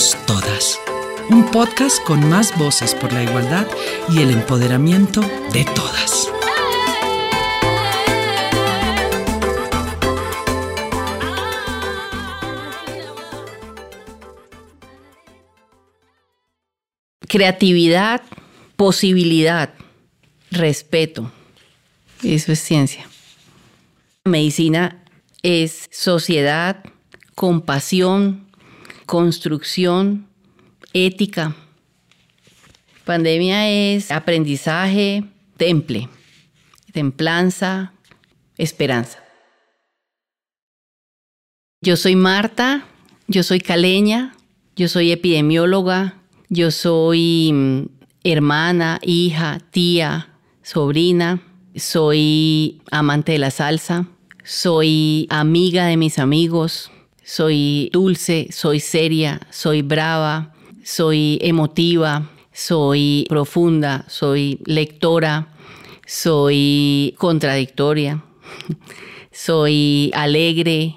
Todas. Un podcast con más voces por la igualdad y el empoderamiento de todas. Creatividad, posibilidad, respeto. Eso es ciencia. Medicina es sociedad, compasión, construcción, ética. Pandemia es aprendizaje, temple, templanza, esperanza. Yo soy Marta, yo soy caleña, yo soy epidemióloga, yo soy mm, hermana, hija, tía, sobrina, soy amante de la salsa, soy amiga de mis amigos, soy dulce, soy seria, soy brava, soy emotiva, soy profunda, soy lectora, soy contradictoria, soy alegre,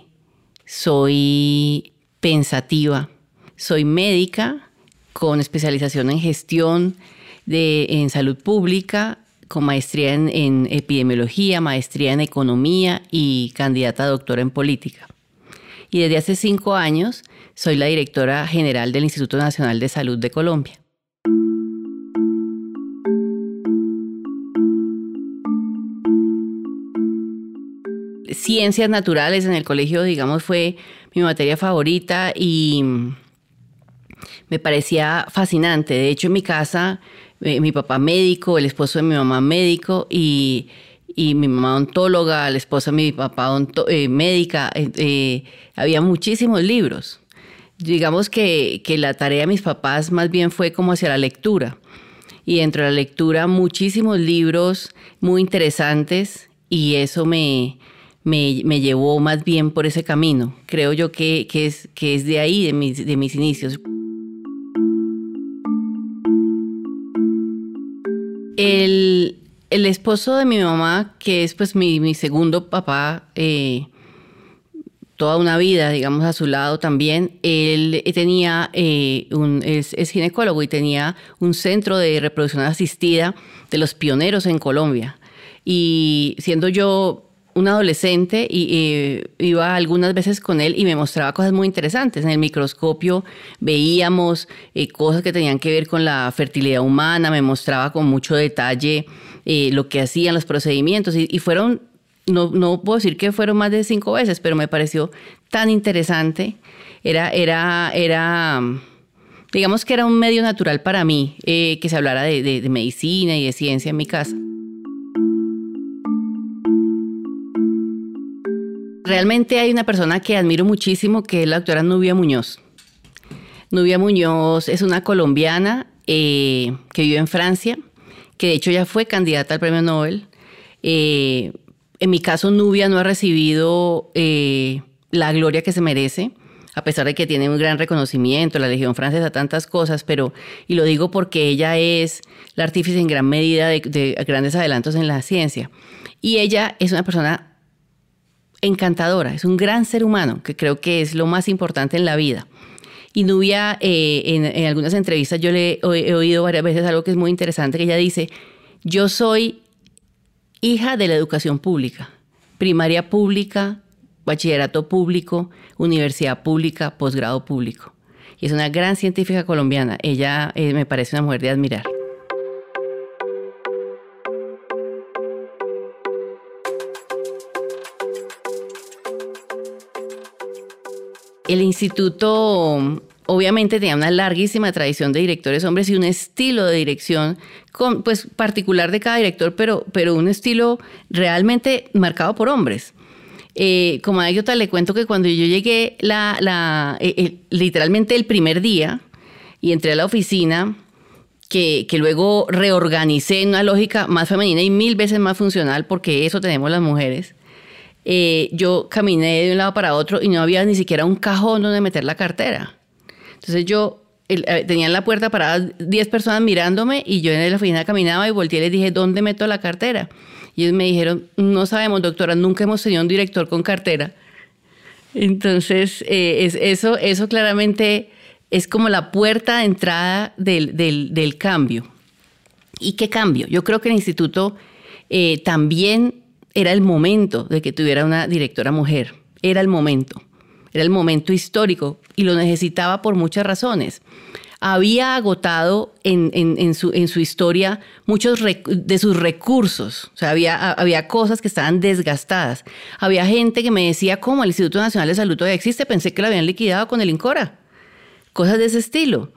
soy pensativa, soy médica con especialización en gestión de, en salud pública, con maestría en, en epidemiología, maestría en economía y candidata a doctora en política y desde hace cinco años soy la directora general del Instituto Nacional de Salud de Colombia. Ciencias naturales en el colegio, digamos, fue mi materia favorita y me parecía fascinante. De hecho, en mi casa, eh, mi papá médico, el esposo de mi mamá médico y y mi mamá ontóloga, la esposa de mi papá eh, médica, eh, eh, había muchísimos libros. Digamos que, que, la tarea de mis papás más bien fue como hacia la lectura. Y dentro de la lectura muchísimos libros muy interesantes y eso me, me, me llevó más bien por ese camino. Creo yo que, que, es, que es de ahí, de mis, de mis inicios. El, el esposo de mi mamá, que es pues mi, segundo papá, eh, toda una vida, digamos, a su lado también, él tenía, eh, un, es, ginecólogo y tenía un centro de reproducción asistida de los pioneros en Colombia. Y siendo yo un adolescente y eh, iba algunas veces con él y me mostraba cosas muy interesantes. En el microscopio veíamos cosas que tenían que ver con la fertilidad humana, me mostraba con mucho detalle eh, lo que hacían, los procedimientos, y, fueron, no, no, puedo decir que fueron más de cinco veces, pero me pareció tan interesante. Era, era, era, digamos que era un medio natural para mí eh, que se hablara de, medicina y de ciencia en mi casa. Realmente hay una persona que admiro muchísimo, que es la doctora Nubia Muñoz. Nubia Muñoz es una colombiana eh, que vive en Francia que de hecho ya fue candidata al premio Nobel. Eh, en mi caso, Nubia no ha recibido eh, la gloria que se merece, a pesar de que tiene un gran reconocimiento, la Legión Francesa, tantas cosas, pero, y lo digo porque ella es la artífice en gran medida de, de grandes adelantos en la ciencia. Y ella es una persona encantadora, es un gran ser humano, que creo que es lo más importante en la vida. Y Nubia, eh, en, algunas entrevistas yo le he, oído varias veces algo que es muy interesante, que ella dice, yo soy hija de la educación pública, primaria pública, bachillerato público, universidad pública, posgrado público. Y es una gran científica colombiana. Ella eh, me parece una mujer de admirar. El instituto obviamente tenía una larguísima tradición de directores hombres y un estilo de dirección con, pues, particular de cada director, pero, pero un estilo realmente marcado por hombres. Eh, como anécdota le cuento que cuando yo llegué eh, literalmente el primer día y entré a la oficina, que, que, luego reorganicé en una lógica más femenina y mil veces más funcional, porque eso tenemos las mujeres, eh, yo caminé de un lado para otro y no había ni siquiera un cajón donde meter la cartera. Entonces yo eh, tenía en la puerta para 10 personas mirándome y yo en la oficina caminaba y volteé y les dije, ¿dónde meto la cartera? Y ellos me dijeron, no sabemos, doctora, nunca hemos tenido un director con cartera. Entonces, eh, es, eso, eso claramente es como la puerta de entrada del, del, cambio. ¿Y qué cambio? Yo creo que el instituto eh, también era el momento de que tuviera una directora mujer. Era el momento. Era el momento histórico y lo necesitaba por muchas razones había agotado en, su, en su, historia muchos de sus recursos. O sea, había, había cosas que estaban desgastadas. Había gente que me decía, ¿cómo el Instituto Nacional de Salud todavía existe? Pensé que lo habían liquidado con el INCORA. Cosas de ese estilo.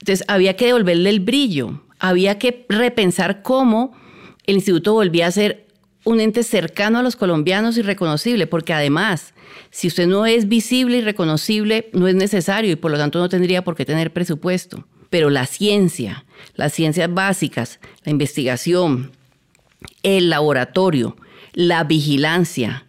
Entonces, había que devolverle el brillo. Había que repensar cómo el instituto volvía a ser un ente cercano a los colombianos y reconocible, porque además si usted no es visible y reconocible, no es necesario y por lo tanto no tendría por qué tener presupuesto. Pero la ciencia, las ciencias básicas, la investigación, el laboratorio, la vigilancia,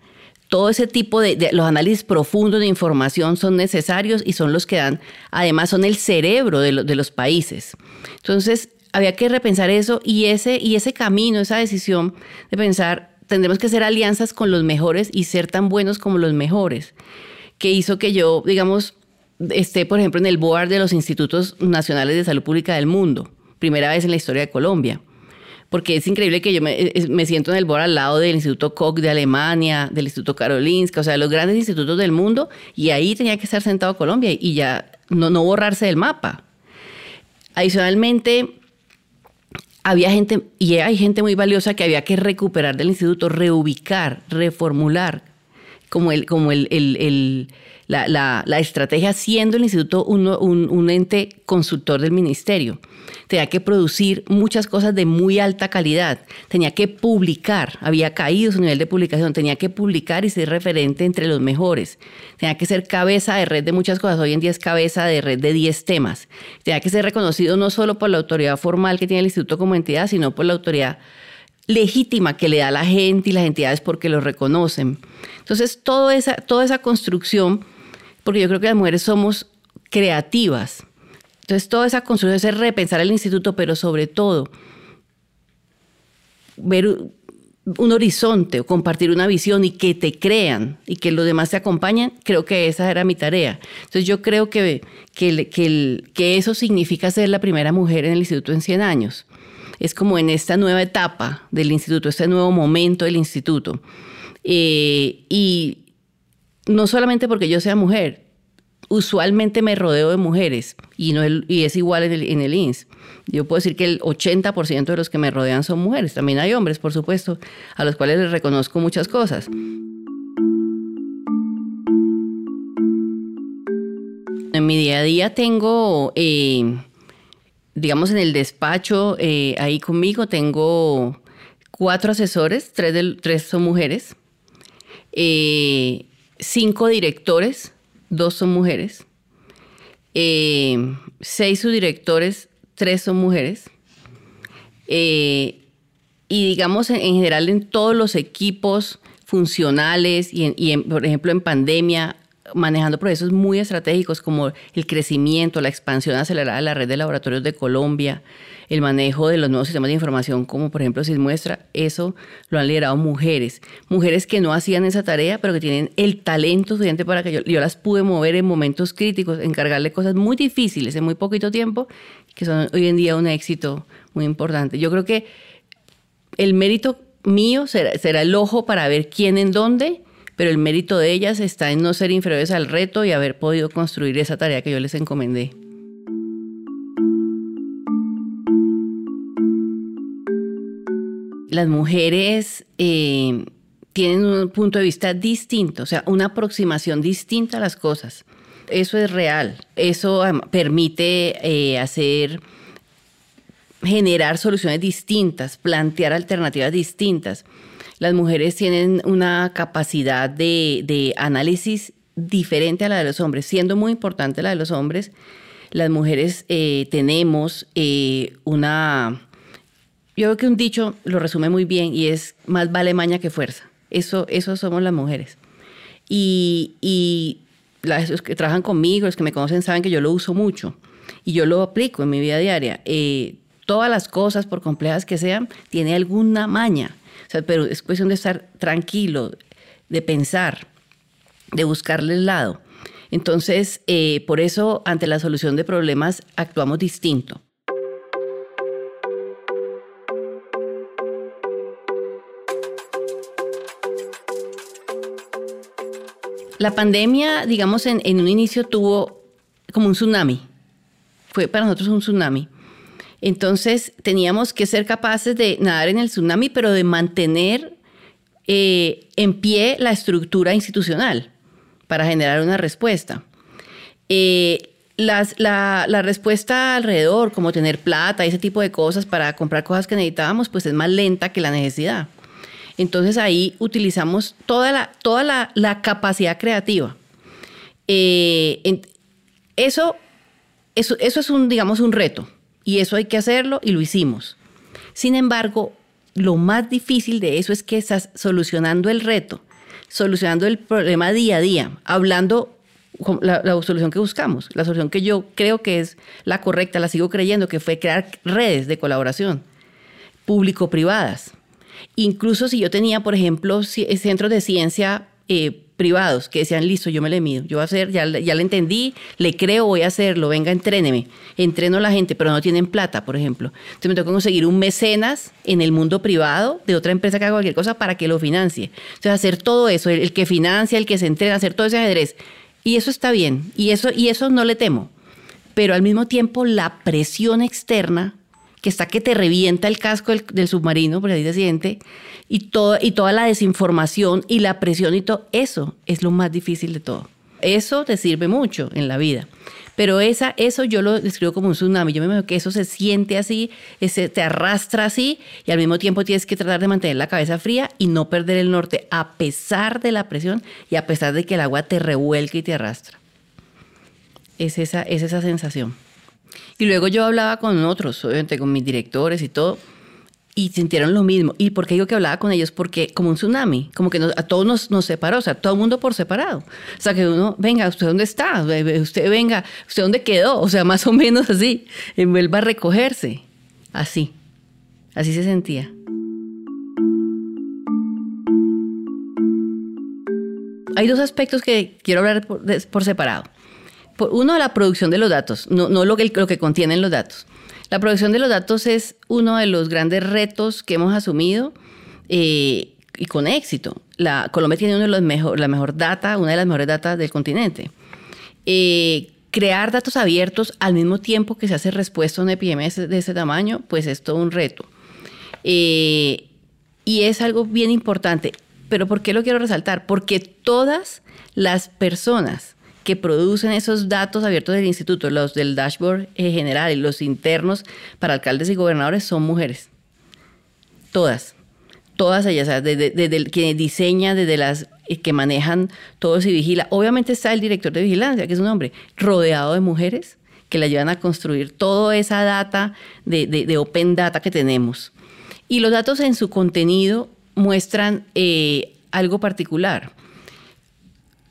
todo ese tipo de, los análisis profundos de información son necesarios y son los que dan, además son el cerebro de, de los países. Entonces, había que repensar eso y ese, y ese camino, esa decisión de pensar tendremos que hacer alianzas con los mejores y ser tan buenos como los mejores, que hizo que yo, digamos, esté, por ejemplo, en el board de los institutos nacionales de salud pública del mundo, primera vez en la historia de Colombia. Porque es increíble que yo me, me siento en el board al lado del Instituto Koch de Alemania, del Instituto Karolinska, o sea, los grandes institutos del mundo, y ahí tenía que estar sentado Colombia y ya no, no borrarse del mapa. Adicionalmente, había gente, y hay gente muy valiosa que había que recuperar del instituto, reubicar, reformular, como, el, como el, el, la, la, estrategia siendo el instituto un, un, ente consultor del ministerio. Tenía que producir muchas cosas de muy alta calidad, tenía que publicar, había caído su nivel de publicación, tenía que publicar y ser referente entre los mejores, tenía que ser cabeza de red de muchas cosas, hoy en día es cabeza de red de 10 temas, tenía que ser reconocido no solo por la autoridad formal que tiene el instituto como entidad, sino por la autoridad legítima que le da la gente y las entidades porque lo reconocen. Entonces, toda esa, toda esa construcción porque yo creo que las mujeres somos creativas. Entonces, toda esa construcción es repensar el instituto, pero sobre todo ver un horizonte o compartir una visión y que te crean y que los demás te acompañen, creo que esa era mi tarea. Entonces yo creo que, que, que, eso significa ser la primera mujer en el instituto en 100 años. Es como en esta nueva etapa del instituto, este nuevo momento del instituto. Eh, y, no solamente porque yo sea mujer, usualmente me rodeo de mujeres y, no y es igual en el, en el INS. Yo puedo decir que el 80% de los que me rodean son mujeres. También hay hombres, por supuesto, a los cuales les reconozco muchas cosas. En mi día a día tengo, eh, digamos, en el despacho, eh, ahí conmigo tengo cuatro asesores, tres, tres son mujeres. Eh, cinco directores, dos son mujeres, eh, seis subdirectores, tres son mujeres. Y digamos en, general en todos los equipos funcionales y, por ejemplo en pandemia manejando procesos muy estratégicos como el crecimiento, la expansión acelerada de la red de laboratorios de Colombia, el manejo de los nuevos sistemas de información, como por ejemplo muestra eso lo han liderado mujeres. Mujeres que no hacían esa tarea, pero que tienen el talento suficiente para que yo, las pude mover en momentos críticos, encargarle cosas muy difíciles en muy poquito tiempo, que son hoy en día un éxito muy importante. Yo creo que el mérito mío será el ojo para ver quién en dónde pero el mérito de ellas está en no ser inferiores al reto y haber podido construir esa tarea que yo les encomendé. las mujeres eh, tienen un punto de vista distinto, o sea, una aproximación distinta a las cosas. Eso es real. Eso permite eh, hacer, generar soluciones distintas, plantear alternativas distintas. Las mujeres tienen una capacidad de, análisis diferente a la de los hombres, siendo muy importante la de los hombres. Las mujeres eh, tenemos una yo creo que un dicho lo resume muy bien y es más vale maña que fuerza. Eso, eso somos las mujeres. Y, y los que trabajan conmigo, los que me conocen, saben que yo lo uso mucho y yo lo aplico en mi vida diaria. Eh, todas las cosas, por complejas que sean, tiene alguna maña. Pero es cuestión de estar tranquilo, de pensar, de buscarle el lado. Entonces, eh, por eso, ante la solución de problemas, actuamos distinto. La pandemia, digamos, en, un inicio tuvo como un tsunami. Fue para nosotros un tsunami. Entonces teníamos que ser capaces de nadar en el tsunami, pero de mantener eh, en pie la estructura institucional para generar una respuesta. Eh, la, la, respuesta alrededor, como tener plata, ese tipo de cosas para comprar cosas que necesitábamos, pues es más lenta que la necesidad. Entonces ahí utilizamos toda la, capacidad creativa. Eh, eso, es un reto y eso hay que hacerlo y lo hicimos. Sin embargo, lo más difícil de eso es que estás solucionando el reto, solucionando el problema día a día, hablando la, la, solución que buscamos, la solución que yo creo que es la correcta, la sigo creyendo, que fue crear redes de colaboración público-privadas. Incluso si yo tenía, por ejemplo, eh, centros de ciencia eh, privados que decían, listo, yo me le mido, yo voy a hacer, ya, ya le entendí, le creo, voy a hacerlo, venga, entréneme, entreno a la gente, pero no tienen plata, por ejemplo. Entonces me tengo que conseguir un mecenas en el mundo privado de otra empresa que haga cualquier cosa para que lo financie. Entonces hacer todo eso, el, que financia, el que se entrena, hacer todo ese ajedrez. Y eso está bien, y eso, y eso no le temo. Pero al mismo tiempo la presión externa que está que te revienta el casco del, submarino, por ahí se siente, y, todo, y toda la desinformación y la presión y todo, eso es lo más difícil de todo. Eso te sirve mucho en la vida. Pero esa, eso yo lo describo como un tsunami. Yo me imagino que eso se siente así, ese, te arrastra así y al mismo tiempo tienes que tratar de mantener la cabeza fría y no perder el norte a pesar de la presión y a pesar de que el agua te revuelque y te arrastra. Es esa, es esa sensación. Y luego yo hablaba con otros, obviamente con mis directores y todo, y sintieron lo mismo. ¿Y por qué digo que hablaba con ellos? Porque como un tsunami, como que a todos nos, nos, separó, o sea, todo el mundo por separado. O sea, que uno, venga, ¿usted dónde está? Usted venga, ¿usted dónde quedó? O sea, más o menos así, vuelva a recogerse. Así, así se sentía. Hay dos aspectos que quiero hablar por separado uno, la producción de los datos, no, lo, que, lo que contienen los datos. La producción de los datos es uno de los grandes retos que hemos asumido eh, y con éxito. La, Colombia tiene uno de los mejor, la mejor data, una de las mejores datas del continente. Eh, crear datos abiertos al mismo tiempo que se hace respuesta a una epidemia de ese tamaño, pues es todo un reto. Eh, y es algo bien importante. Pero ¿por qué lo quiero resaltar? Porque todas las personas que producen esos datos abiertos del instituto, los del dashboard general y los internos para alcaldes y gobernadores son mujeres. Todas. Todas ellas, desde, el que diseña, desde las eh, que manejan todo y vigila. Obviamente está el director de vigilancia, que es un hombre, rodeado de mujeres que le ayudan a construir toda esa data de, open data que tenemos. Y los datos en su contenido muestran eh, algo particular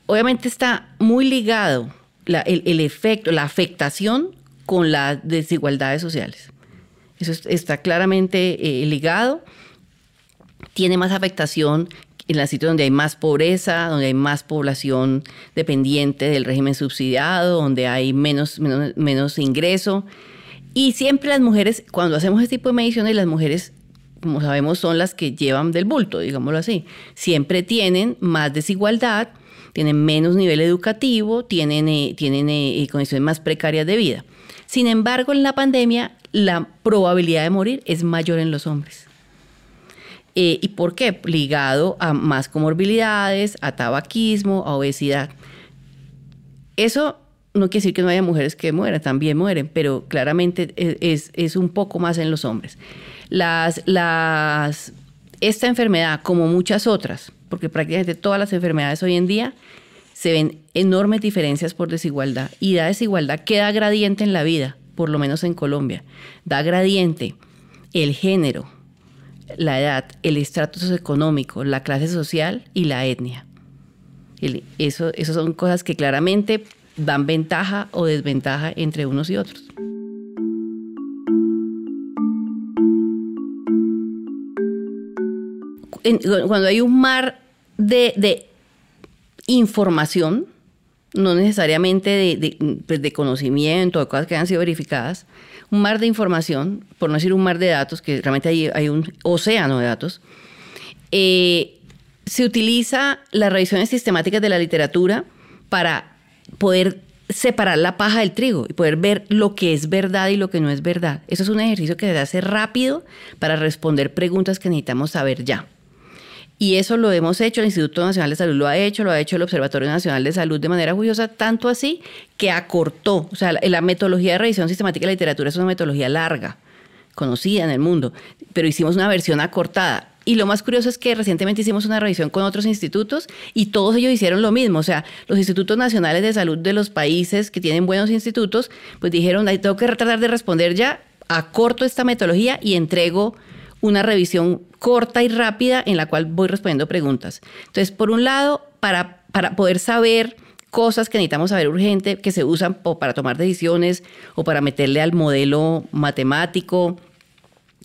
obviamente está muy ligado el, efecto, la afectación con las desigualdades sociales. Eso está claramente eh, ligado. Tiene más afectación en los sitios donde hay más pobreza, donde hay más población dependiente del régimen subsidiado, donde hay menos, menos, menos ingreso. Y siempre las mujeres, cuando hacemos este tipo de mediciones, las mujeres, como sabemos, son las que llevan del bulto, digámoslo así. Siempre tienen más desigualdad tienen menos nivel educativo, tienen, eh, eh, eh, condiciones más precarias de vida. Sin embargo, en la pandemia la probabilidad de morir es mayor en los hombres. ¿Y por qué? Ligado a más comorbilidades, a tabaquismo, a obesidad. Eso no quiere decir que no haya mujeres que mueran, también mueren, pero claramente es, es un poco más en los hombres. Las, esta enfermedad, como muchas otras, porque prácticamente todas las enfermedades hoy en día se ven enormes diferencias por desigualdad. Y da desigualdad que da gradiente en la vida, por lo menos en Colombia. Da gradiente el género, la edad, el estrato socioeconómico, la clase social y la etnia. eso, eso son cosas que claramente dan ventaja o desventaja entre unos y otros. Cuando hay un mar de, información, no necesariamente de, pues, de conocimiento, de cosas que hayan sido verificadas, un mar de información, por no decir un mar de datos, que realmente hay, hay un océano de datos, eh, se utiliza las revisiones sistemáticas de la literatura para poder separar la paja del trigo y poder ver lo que es verdad y lo que no es verdad. Eso es un ejercicio que se hace rápido para responder preguntas que necesitamos saber ya. Y eso lo hemos hecho, el Instituto Nacional de Salud lo ha hecho, lo ha hecho el Observatorio Nacional de Salud de manera juiciosa, tanto así que acortó. O sea, la, metodología de revisión sistemática de la literatura es una metodología larga, conocida en el mundo, pero hicimos una versión acortada. Y lo más curioso es que recientemente hicimos una revisión con otros institutos y todos ellos hicieron lo mismo. O sea, los institutos nacionales de salud de los países que tienen buenos institutos, pues dijeron, tengo que tratar de responder ya, acorto esta metodología y entrego una revisión corta y rápida en la cual voy respondiendo preguntas. Entonces, por un lado, para, para poder saber cosas que necesitamos saber urgente, que se usan para tomar decisiones o para meterle al modelo matemático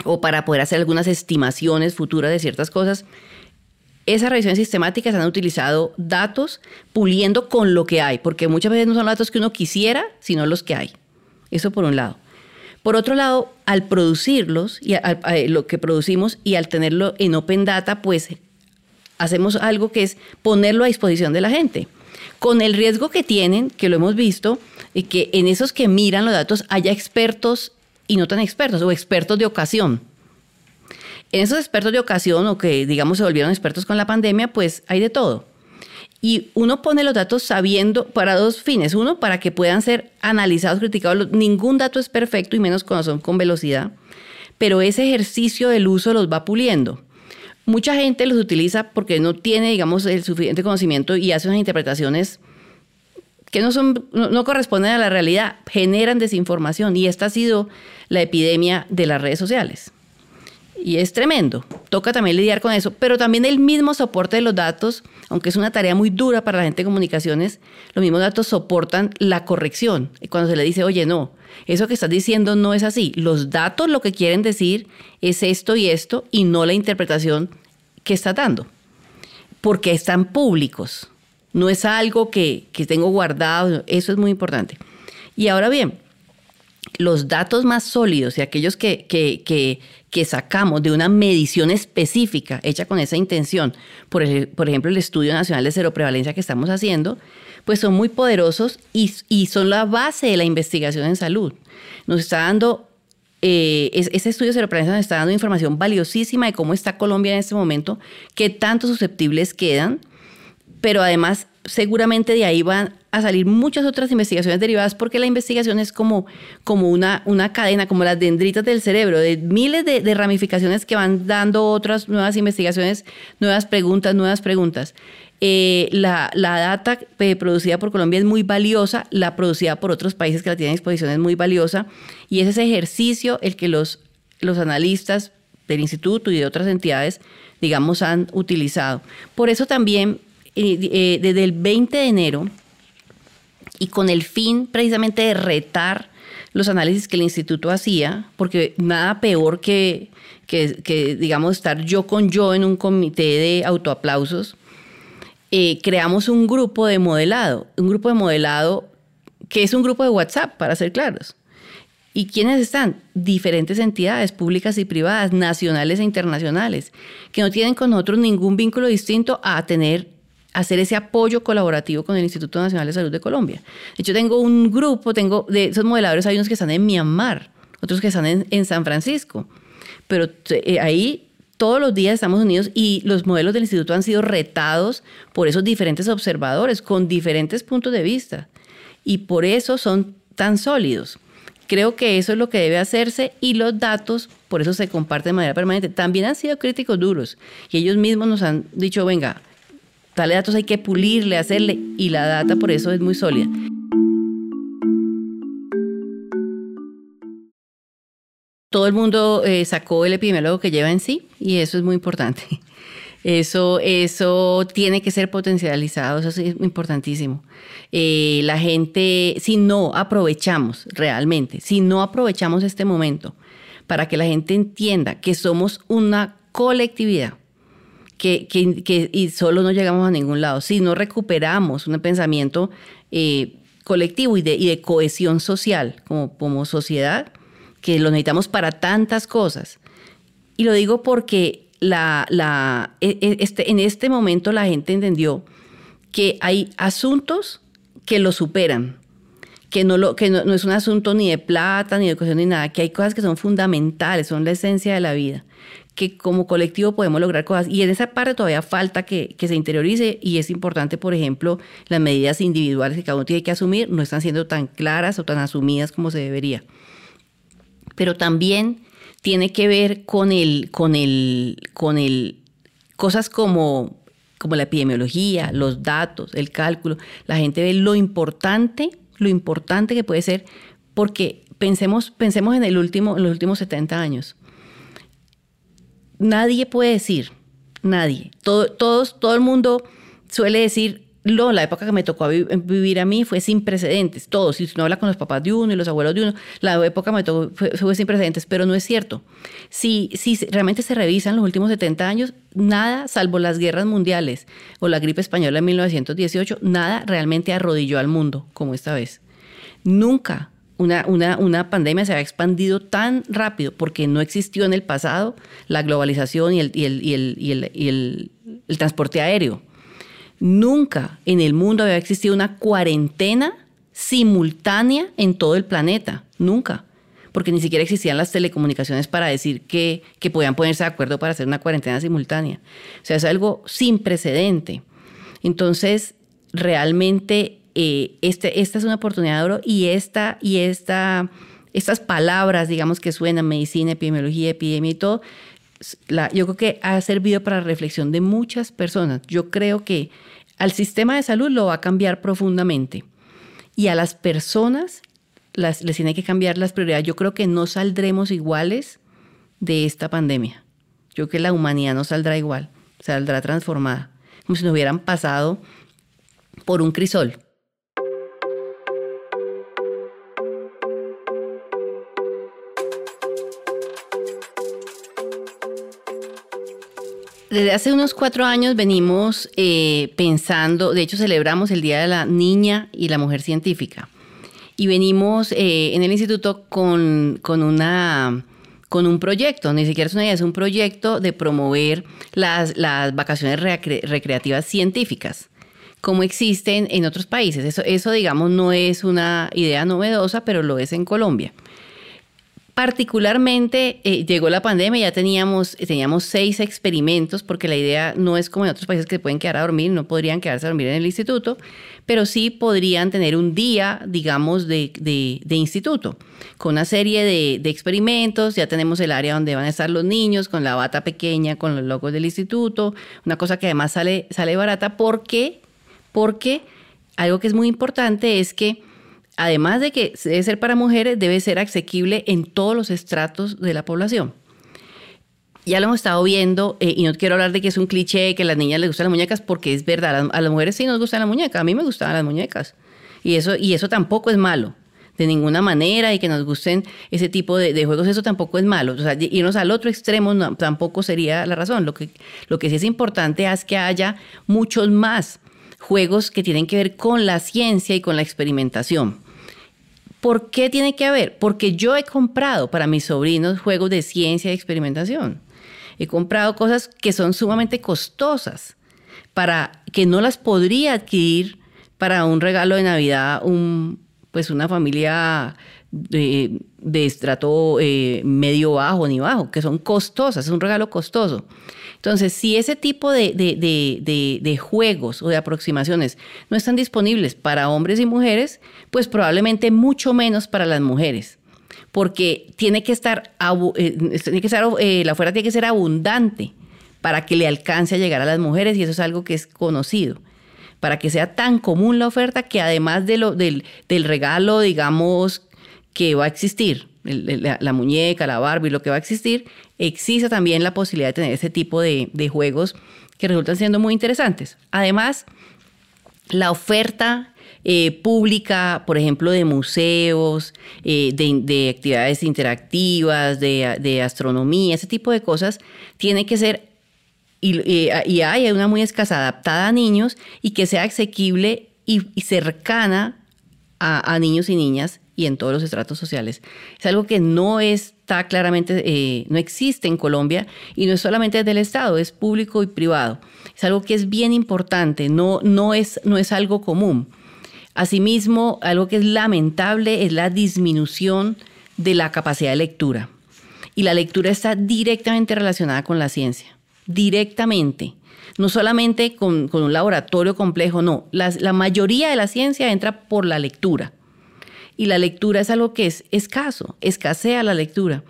o para poder hacer algunas estimaciones futuras de ciertas cosas. Esas revisiones sistemáticas han utilizado datos puliendo con lo que hay, porque muchas veces no son datos que uno quisiera, sino los que hay. Eso por un lado. Por otro lado, al producirlos y lo que producimos y al tenerlo en Open Data, pues hacemos algo que es ponerlo a disposición de la gente. Con el riesgo que tienen, que lo hemos visto, y que en esos que miran los datos haya expertos y no tan expertos o expertos de ocasión. En esos expertos de ocasión o que digamos se volvieron expertos con la pandemia, pues hay de todo. Y uno pone los datos sabiendo para dos fines. Uno, para que puedan ser analizados, criticados. Ningún dato es perfecto y menos cuando son con velocidad. Pero ese ejercicio del uso los va puliendo. Mucha gente los utiliza porque no tiene, digamos, el suficiente conocimiento y hace unas interpretaciones que no, son, no, corresponden a la realidad, generan desinformación. Y esta ha sido la epidemia de las redes sociales y es tremendo. Toca también lidiar con eso, pero también el mismo soporte de los datos, aunque es una tarea muy dura para la gente de comunicaciones, los mismos datos soportan la corrección. Cuando se le dice, oye, no, eso que estás diciendo no es así. Los datos lo que quieren decir es esto y esto y no la interpretación que está dando, porque están públicos. No es algo que, que tengo guardado, eso es muy importante. Y ahora bien, los datos más sólidos y aquellos que, que, sacamos de una medición específica hecha con esa intención, por, por, ejemplo el Estudio Nacional de Cero Prevalencia que estamos haciendo, pues son muy poderosos y, son la base de la investigación en salud. Nos está dando, eh, ese estudio de cero prevalencia nos está dando información valiosísima de cómo está Colombia en este momento, qué tanto susceptibles quedan, pero además seguramente de ahí van a salir muchas otras investigaciones derivadas porque la investigación es como, como una, una cadena, como las dendritas del cerebro, de miles de, ramificaciones que van dando otras nuevas investigaciones, nuevas preguntas, nuevas preguntas. Eh, la, data eh, producida por Colombia es muy valiosa, la producida por otros países que la tienen a disposición es muy valiosa y es ese ejercicio el que los, los analistas del instituto y de otras entidades, digamos, han utilizado. Por eso también eh, desde el 20 de enero y con el fin precisamente de retar los análisis que el instituto hacía, porque nada peor que, que, digamos, estar yo con yo en un comité de autoaplausos, eh, creamos un grupo de modelado, un grupo de modelado que es un grupo de WhatsApp, para ser claros. ¿Y quiénes están? Diferentes entidades públicas y privadas, nacionales e internacionales, que no tienen con nosotros ningún vínculo distinto a tener hacer ese apoyo colaborativo con el Instituto Nacional de Salud de Colombia. De hecho, tengo un grupo, tengo de esos modeladores, hay unos que están en Myanmar, otros que están en, San Francisco, pero eh, ahí todos los días estamos unidos y los modelos del instituto han sido retados por esos diferentes observadores con diferentes puntos de vista y por eso son tan sólidos. Creo que eso es lo que debe hacerse y los datos por eso se comparten de manera permanente. También han sido críticos duros y ellos mismos nos han dicho, venga, Tal datos hay que pulirle, hacerle, y la data por eso es muy sólida. Todo el mundo eh, sacó el epidemiólogo que lleva en sí y eso es muy importante. Eso, eso tiene que ser potencializado, eso es importantísimo. Eh, la gente, si no aprovechamos realmente, si no aprovechamos este momento para que la gente entienda que somos una colectividad, que, que, y solo no llegamos a ningún lado. Si no recuperamos un pensamiento eh, colectivo y de, y de cohesión social como, como sociedad, que lo necesitamos para tantas cosas. Y lo digo porque la, la, e, e, este, en este momento la gente entendió que hay asuntos que lo superan, que, no, lo, es un asunto ni de plata, ni de educación, ni nada, que hay cosas que son fundamentales, son la esencia de la vida, que como colectivo podemos lograr cosas. Y en esa parte todavía falta que, que se interiorice y es importante, por ejemplo, las medidas individuales que cada uno tiene que asumir no están siendo tan claras o tan asumidas como se debería. Pero también tiene que ver con el, con el, con el, cosas como, como la epidemiología, los datos, el cálculo. La gente ve lo importante, lo importante que puede ser, porque pensemos, pensemos en el último, en los últimos 70 años. Nadie puede decir, nadie, todo, todos, todo el mundo suele decir, lo, la época que me tocó vivir a mí fue sin precedentes. Todos, si uno habla con los papás de uno y los abuelos de uno, la época me tocó fue, sin precedentes, pero no es cierto. Si, si realmente se revisan los últimos 70 años, nada, salvo las guerras mundiales o la gripe española en 1918, nada realmente arrodilló al mundo como esta vez. Nunca una, una, una, pandemia se había expandido tan rápido porque no existió en el pasado la globalización y el, y el, y el, y el, y el transporte aéreo. Nunca en el mundo había existido una cuarentena simultánea en todo el planeta. Nunca. Porque ni siquiera existían las telecomunicaciones para decir que, podían ponerse de acuerdo para hacer una cuarentena simultánea. O sea, es algo sin precedente. Entonces, realmente eh, este, esta es una oportunidad de oro y, esta, y esta, estas palabras, digamos, que suenan, medicina, epidemiología, epidemia y todo, yo creo que ha servido para la reflexión de muchas personas. Yo creo que al sistema de salud lo va a cambiar profundamente y a las personas las, les tiene que cambiar las prioridades. Yo creo que no saldremos iguales de esta pandemia. Yo creo que la humanidad no saldrá igual, saldrá transformada, como si nos hubieran pasado por un crisol. Desde hace unos cuatro años venimos eh, pensando, de hecho celebramos el Día de la Niña y la Mujer Científica. Y venimos eh, en el instituto con, una, con un proyecto, ni siquiera es una idea, es un proyecto de promover las, las vacaciones recreativas científicas, como existen en otros países. Eso, eso, digamos, no es una idea novedosa, pero lo es en Colombia. Particularmente eh, llegó la pandemia, ya teníamos, teníamos seis experimentos, porque la idea no es como en otros países que pueden quedar a dormir, no podrían quedarse a dormir en el instituto, pero sí podrían tener un día, digamos, de, instituto, con una serie de, experimentos, ya tenemos el área donde van a estar los niños, con la bata pequeña, con los logos del instituto, una cosa que además sale, sale barata, porque, porque algo que es muy importante es que además de que debe ser para mujeres, debe ser asequible en todos los estratos de la población. Ya lo hemos estado viendo, eh, y no quiero hablar de que es un cliché que a las niñas les gustan las muñecas, porque es verdad, a las mujeres sí nos gustan las muñecas, a mí me gustaban las muñecas. Y eso, y eso tampoco es malo, de ninguna manera, y que nos gusten ese tipo de, juegos, eso tampoco es malo. O sea, irnos al otro extremo tampoco sería la razón. Lo que, lo que sí es importante es que haya muchos más juegos que tienen que ver con la ciencia y con la experimentación. ¿Por qué tiene que haber? Porque yo he comprado para mis sobrinos juegos de ciencia y experimentación. He comprado cosas que son sumamente costosas, para que no las podría adquirir para un regalo de Navidad, pues una familia de, estrato eh, medio bajo ni bajo, que son costosas, es un regalo costoso. Entonces, si ese tipo de, juegos o de aproximaciones no están disponibles para hombres y mujeres, pues probablemente mucho menos para las mujeres. Porque tiene que estar, eh, tiene que estar eh, la oferta tiene que ser abundante para que le alcance a llegar a las mujeres y eso es algo que es conocido para que sea tan común la oferta que además de lo, del, del regalo, digamos, que va a existir, la, muñeca, la Barbie, lo que va a existir, existe también la posibilidad de tener ese tipo de, juegos que resultan siendo muy interesantes. Además, la oferta eh, pública, por ejemplo, de museos, eh, de, actividades interactivas, de, de, astronomía, ese tipo de cosas, tiene que ser y, hay una muy escasa adaptada a niños y que sea asequible y, cercana a, niños y niñas y en todos los estratos sociales. Es algo que no está claramente, eh, no existe en Colombia y no es solamente del Estado, es público y privado. Es algo que es bien importante, no, no, es, no es algo común. Asimismo, algo que es lamentable es la disminución de la capacidad de lectura. Y la lectura está directamente relacionada con la ciencia directamente. No solamente con, un laboratorio complejo, no. la mayoría de la ciencia entra por la lectura. Y la lectura es algo que es escaso, escasea la lectura.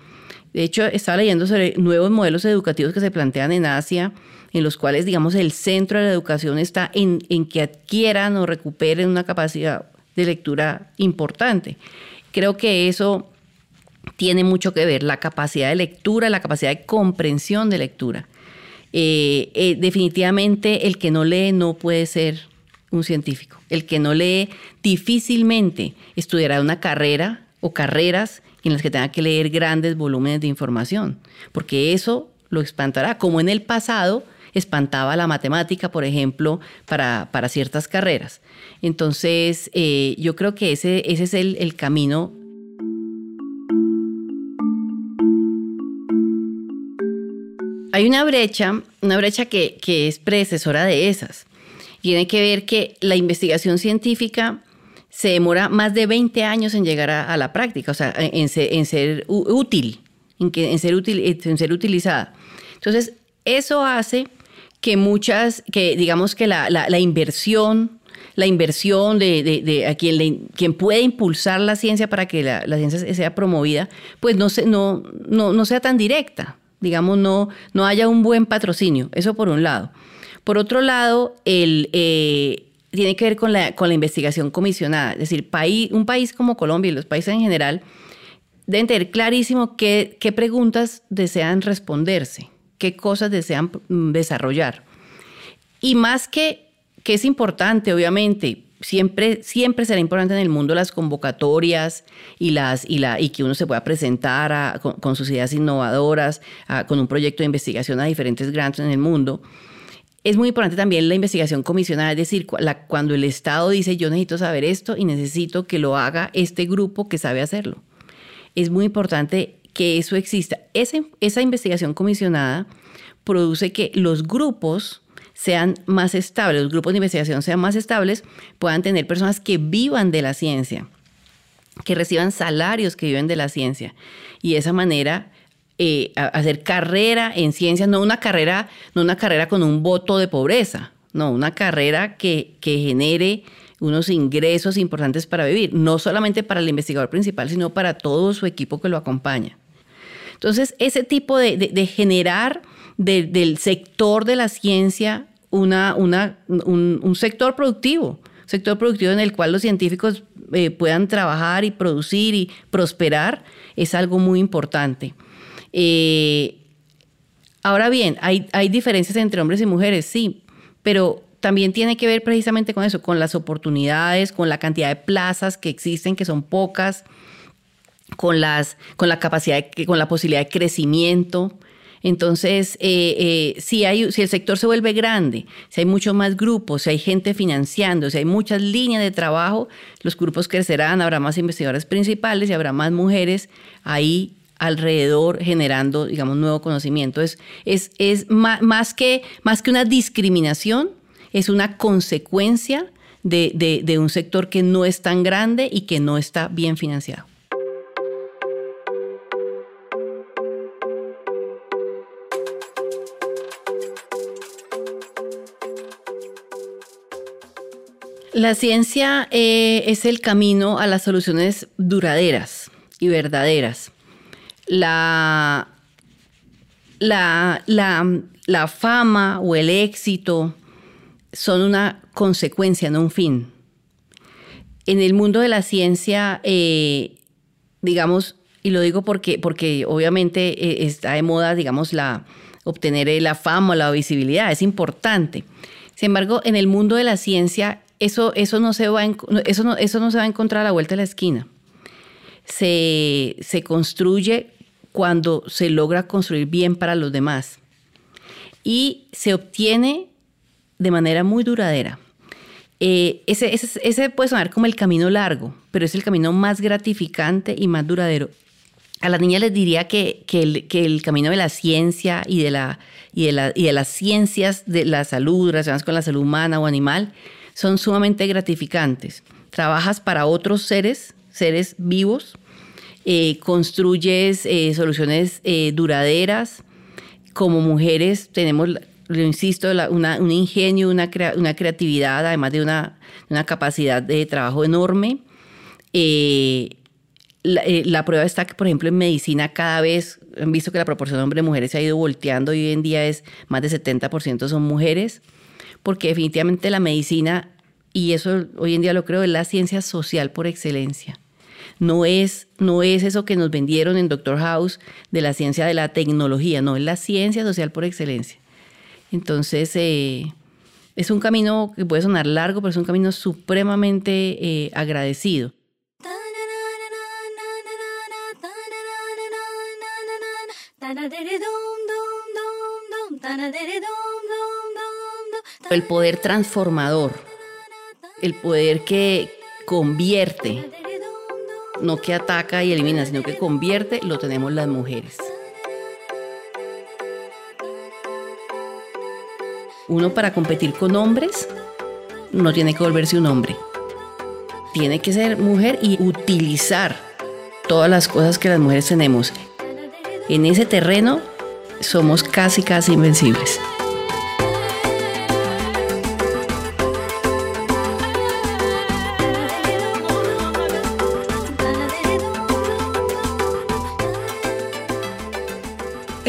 De hecho, estaba leyendo sobre nuevos modelos educativos que se plantean en Asia, en los cuales, digamos, el centro de la educación está en, que adquieran o recuperen una capacidad de lectura importante. Creo que eso tiene mucho que ver, la capacidad de lectura, la capacidad de comprensión de lectura. Eh, eh, definitivamente el que no lee no puede ser un científico. El que no lee difícilmente estudiará una carrera o carreras en las que tenga que leer grandes volúmenes de información, porque eso lo espantará, como en el pasado espantaba la matemática, por ejemplo, para, ciertas carreras. Entonces, eh, yo creo que ese, ese es el, el camino Hay una brecha, una brecha que, es predecesora de esas. Tiene que ver que la investigación científica se demora más de 20 años en llegar a, la práctica, o sea, en ser, útil, en, que, en, ser utilizada. Entonces, eso hace que muchas, que digamos que la, inversión, la inversión de, quien, puede impulsar la ciencia para que la, ciencia sea promovida, pues no, se, no sea tan directa digamos, no, no haya un buen patrocinio. Eso por un lado. Por otro lado, eh, tiene que ver con la, investigación comisionada. Es decir, un país como Colombia y los países en general deben tener clarísimo qué, preguntas desean responderse, qué cosas desean mm, desarrollar. Y más que, es importante, obviamente, siempre, siempre será importante en el mundo las convocatorias y, que uno se pueda presentar con, sus ideas innovadoras, con un proyecto de investigación a diferentes grants en el mundo. Es muy importante también la investigación comisionada, es decir, cuando el Estado dice yo necesito saber esto y necesito que lo haga este grupo que sabe hacerlo. Es muy importante que eso exista. esa investigación comisionada produce que los grupos sean más estables, los grupos de investigación sean más estables, puedan tener personas que vivan de la ciencia, que reciban salarios que viven de la ciencia. Y de esa manera eh, hacer carrera en ciencia, no una carrera, no una carrera con un voto de pobreza, no, una carrera que, que genere unos ingresos importantes para vivir, no solamente para el investigador principal, sino para todo su equipo que lo acompaña. Entonces, ese tipo de, generar del sector de la ciencia una, una, un, sector productivo, sector productivo en el cual los científicos eh, puedan trabajar y producir y prosperar, es algo muy importante. Eh, ahora bien, hay, hay diferencias entre hombres y mujeres, sí, pero también tiene que ver precisamente con eso, con las oportunidades, con la cantidad de plazas que existen, que son pocas, con, las, con la capacidad, con la posibilidad de crecimiento. Entonces, eh, eh, si, hay, si el sector se vuelve grande, si hay muchos más grupos, si hay gente financiando, si hay muchas líneas de trabajo, los grupos crecerán, habrá más investigadores principales y habrá más mujeres ahí alrededor generando, digamos, nuevo conocimiento. Es, es, es más, que, más que una discriminación, es una consecuencia de un sector que no es tan grande y que no está bien financiado. La ciencia eh, es el camino a las soluciones duraderas y verdaderas. La, la, la, fama o el éxito son una consecuencia, no un fin. En el mundo de la ciencia, eh, digamos, y lo digo porque, porque obviamente eh, está de moda, digamos, la, obtener la fama o la visibilidad, es importante. Sin embargo, en el mundo de la ciencia eso, eso, no se va eso, eso no se va a encontrar a la vuelta de la esquina. Se, se construye cuando se logra construir bien para los demás. y se obtiene de manera muy duradera. Eh, ese, ese, puede sonar como el camino largo, pero es el camino más gratificante y más duradero. A las niñas les diría que, el, camino de la ciencia y de las ciencias de la salud relacionadas con la salud humana o animal son sumamente gratificantes. Trabajas para otros seres, seres vivos, eh, construyes eh, soluciones duraderas. Como mujeres tenemos lo insisto, un ingenio, una, creatividad, además de una, una, capacidad de trabajo enorme. Eh, eh, la, prueba está que, por ejemplo, en medicina cada vez han visto que la proporción de hombres y mujeres se ha ido volteando hoy en día es más de 70% son mujeres, porque definitivamente la medicina, y eso hoy en día lo creo, es la ciencia social por excelencia. No es, no es eso que nos vendieron en Doctor House de la ciencia de la tecnología, no, es la ciencia social por excelencia. Entonces, eh, es un camino que puede sonar largo, pero es un camino supremamente eh, agradecido. El poder transformador, el poder que convierte, no que ataca y elimina, sino que convierte, lo tenemos las mujeres. uno para competir con hombres no tiene que volverse un hombre. Tiene que ser mujer y utilizar todas las cosas que las mujeres tenemos. En ese terreno somos casi, casi invencibles.